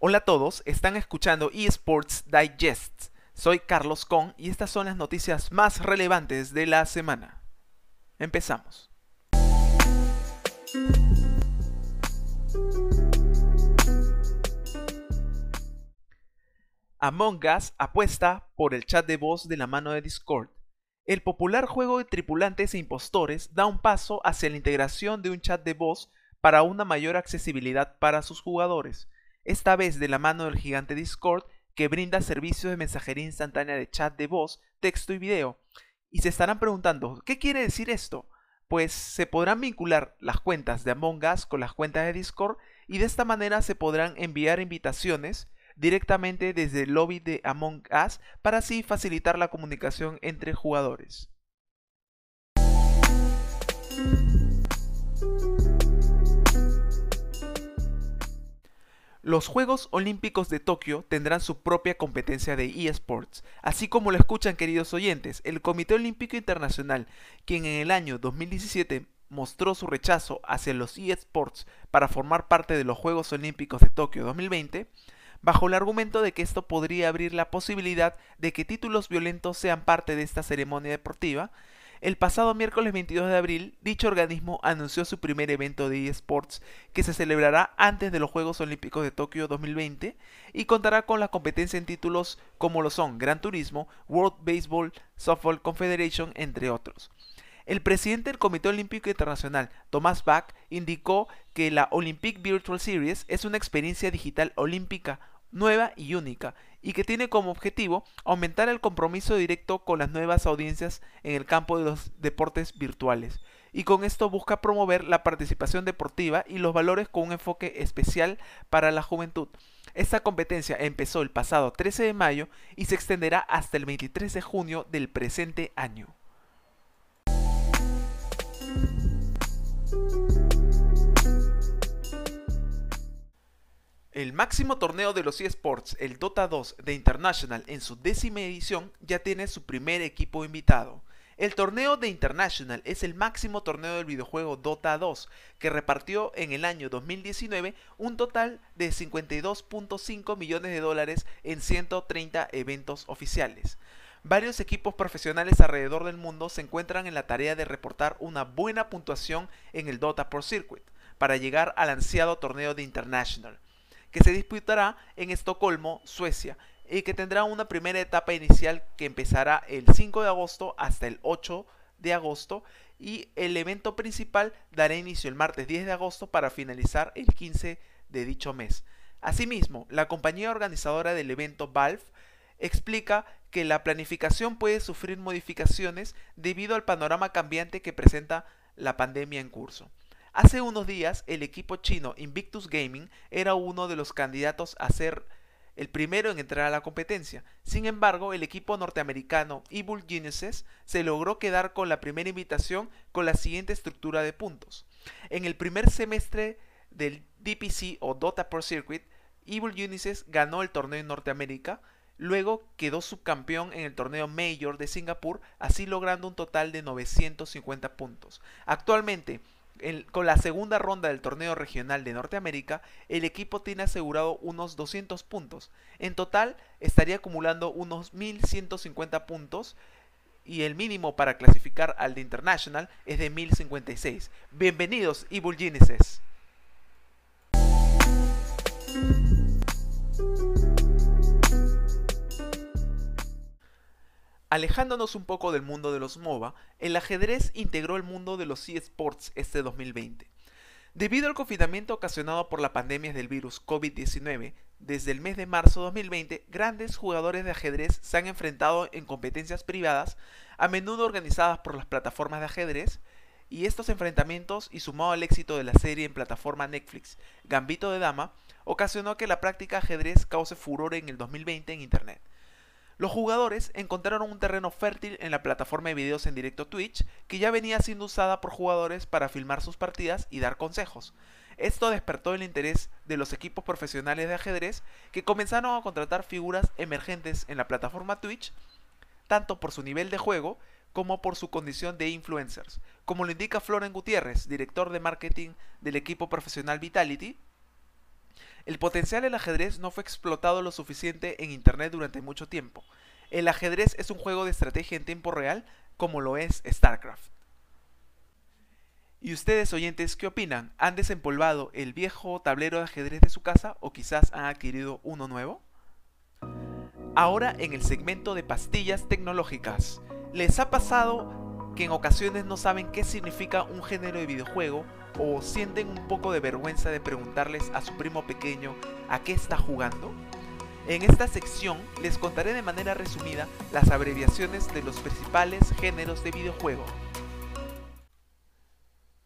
Hola a todos, están escuchando eSports Digest. Soy Carlos Con y estas son las noticias más relevantes de la semana. Empezamos. Among Us apuesta por el chat de voz de la mano de Discord. El popular juego de tripulantes e impostores da un paso hacia la integración de un chat de voz para una mayor accesibilidad para sus jugadores esta vez de la mano del gigante Discord que brinda servicios de mensajería instantánea de chat de voz, texto y video. Y se estarán preguntando, ¿qué quiere decir esto? Pues se podrán vincular las cuentas de Among Us con las cuentas de Discord y de esta manera se podrán enviar invitaciones directamente desde el lobby de Among Us para así facilitar la comunicación entre jugadores. Los Juegos Olímpicos de Tokio tendrán su propia competencia de eSports, así como lo escuchan queridos oyentes, el Comité Olímpico Internacional, quien en el año 2017 mostró su rechazo hacia los eSports para formar parte de los Juegos Olímpicos de Tokio 2020, bajo el argumento de que esto podría abrir la posibilidad de que títulos violentos sean parte de esta ceremonia deportiva, el pasado miércoles 22 de abril, dicho organismo anunció su primer evento de eSports que se celebrará antes de los Juegos Olímpicos de Tokio 2020 y contará con la competencia en títulos como lo son Gran Turismo, World Baseball Softball Confederation, entre otros. El presidente del Comité Olímpico Internacional, Thomas Bach, indicó que la Olympic Virtual Series es una experiencia digital olímpica nueva y única, y que tiene como objetivo aumentar el compromiso directo con las nuevas audiencias en el campo de los deportes virtuales, y con esto busca promover la participación deportiva y los valores con un enfoque especial para la juventud. Esta competencia empezó el pasado 13 de mayo y se extenderá hasta el 23 de junio del presente año. El máximo torneo de los eSports, el Dota 2 de International en su décima edición, ya tiene su primer equipo invitado. El torneo de International es el máximo torneo del videojuego Dota 2, que repartió en el año 2019 un total de 52.5 millones de dólares en 130 eventos oficiales. Varios equipos profesionales alrededor del mundo se encuentran en la tarea de reportar una buena puntuación en el Dota Pro Circuit para llegar al ansiado torneo de International que se disputará en Estocolmo, Suecia, y que tendrá una primera etapa inicial que empezará el 5 de agosto hasta el 8 de agosto y el evento principal dará inicio el martes 10 de agosto para finalizar el 15 de dicho mes. Asimismo, la compañía organizadora del evento Valve explica que la planificación puede sufrir modificaciones debido al panorama cambiante que presenta la pandemia en curso. Hace unos días el equipo chino Invictus Gaming era uno de los candidatos a ser el primero en entrar a la competencia. Sin embargo, el equipo norteamericano Evil Geniuses se logró quedar con la primera invitación con la siguiente estructura de puntos. En el primer semestre del DPC o Dota Pro Circuit, Evil Geniuses ganó el torneo en Norteamérica, luego quedó subcampeón en el torneo Major de Singapur, así logrando un total de 950 puntos. Actualmente, con la segunda ronda del torneo regional de Norteamérica, el equipo tiene asegurado unos 200 puntos. En total, estaría acumulando unos 1150 puntos y el mínimo para clasificar al de International es de 1056. Bienvenidos, Evil Genesis. Alejándonos un poco del mundo de los MOBA, el ajedrez integró el mundo de los eSports este 2020. Debido al confinamiento ocasionado por la pandemia del virus COVID-19, desde el mes de marzo de 2020, grandes jugadores de ajedrez se han enfrentado en competencias privadas, a menudo organizadas por las plataformas de ajedrez, y estos enfrentamientos, y sumado al éxito de la serie en plataforma Netflix Gambito de Dama, ocasionó que la práctica ajedrez cause furor en el 2020 en Internet. Los jugadores encontraron un terreno fértil en la plataforma de videos en directo Twitch, que ya venía siendo usada por jugadores para filmar sus partidas y dar consejos. Esto despertó el interés de los equipos profesionales de ajedrez que comenzaron a contratar figuras emergentes en la plataforma Twitch, tanto por su nivel de juego como por su condición de influencers, como lo indica Floren Gutiérrez, director de marketing del equipo profesional Vitality, El potencial del ajedrez no fue explotado lo suficiente en Internet durante mucho tiempo. El ajedrez es un juego de estrategia en tiempo real como lo es StarCraft. ¿Y ustedes oyentes qué opinan? ¿Han desempolvado el viejo tablero de ajedrez de su casa o quizás han adquirido uno nuevo? Ahora en el segmento de pastillas tecnológicas. ¿Les ha pasado que en ocasiones no saben qué significa un género de videojuego o sienten un poco de vergüenza de preguntarles a su primo pequeño a qué está jugando? En esta sección les contaré de manera resumida las abreviaciones de los principales géneros de videojuego.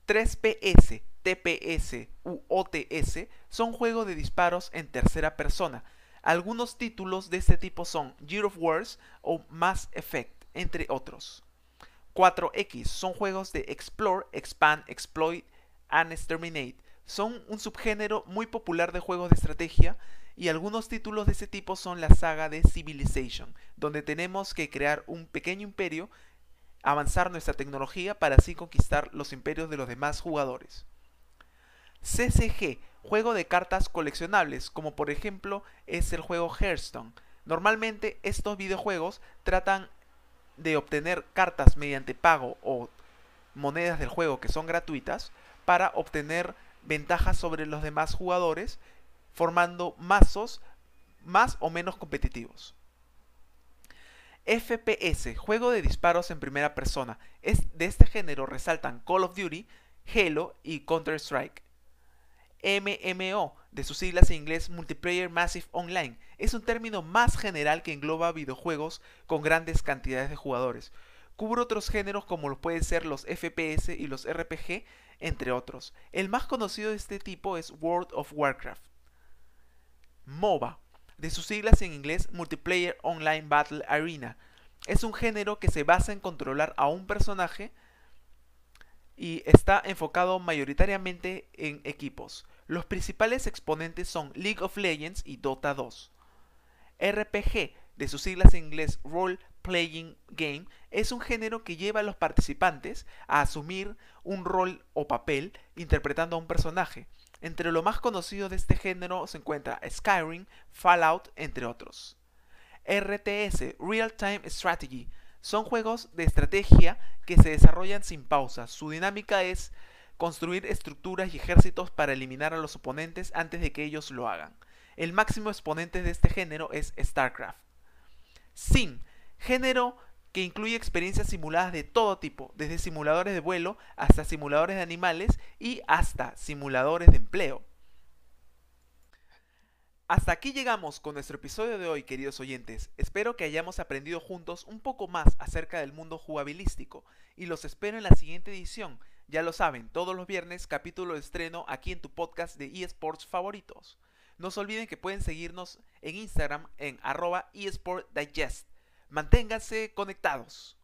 3PS, TPS u OTS son juegos de disparos en tercera persona. Algunos títulos de este tipo son Gear of Wars o Mass Effect, entre otros. 4X son juegos de Explore, Expand, Exploit and Exterminate. Son un subgénero muy popular de juegos de estrategia y algunos títulos de ese tipo son la saga de Civilization, donde tenemos que crear un pequeño imperio avanzar nuestra tecnología para así conquistar los imperios de los demás jugadores. CCG, juego de cartas coleccionables, como por ejemplo es el juego Hearthstone. Normalmente estos videojuegos tratan de obtener cartas mediante pago o monedas del juego que son gratuitas para obtener ventajas sobre los demás jugadores formando mazos más o menos competitivos. FPS, juego de disparos en primera persona. Es, de este género resaltan Call of Duty, Halo y Counter-Strike. MMO, de sus siglas en inglés Multiplayer Massive Online, es un término más general que engloba videojuegos con grandes cantidades de jugadores. Cubre otros géneros como lo pueden ser los FPS y los RPG, entre otros. El más conocido de este tipo es World of Warcraft. MOBA, de sus siglas en inglés Multiplayer Online Battle Arena. Es un género que se basa en controlar a un personaje y está enfocado mayoritariamente en equipos. Los principales exponentes son League of Legends y Dota 2. RPG, de sus siglas en inglés Role Playing Game, es un género que lleva a los participantes a asumir un rol o papel interpretando a un personaje. Entre lo más conocido de este género se encuentra Skyrim, Fallout, entre otros. RTS, Real Time Strategy, son juegos de estrategia que se desarrollan sin pausa. Su dinámica es construir estructuras y ejércitos para eliminar a los oponentes antes de que ellos lo hagan. El máximo exponente de este género es StarCraft. Sim, género que incluye experiencias simuladas de todo tipo, desde simuladores de vuelo hasta simuladores de animales y hasta simuladores de empleo. Hasta aquí llegamos con nuestro episodio de hoy, queridos oyentes. Espero que hayamos aprendido juntos un poco más acerca del mundo jugabilístico y los espero en la siguiente edición. Ya lo saben, todos los viernes capítulo de estreno aquí en tu podcast de eSports favoritos. No se olviden que pueden seguirnos en Instagram en arroba eSportDigest. Manténganse conectados.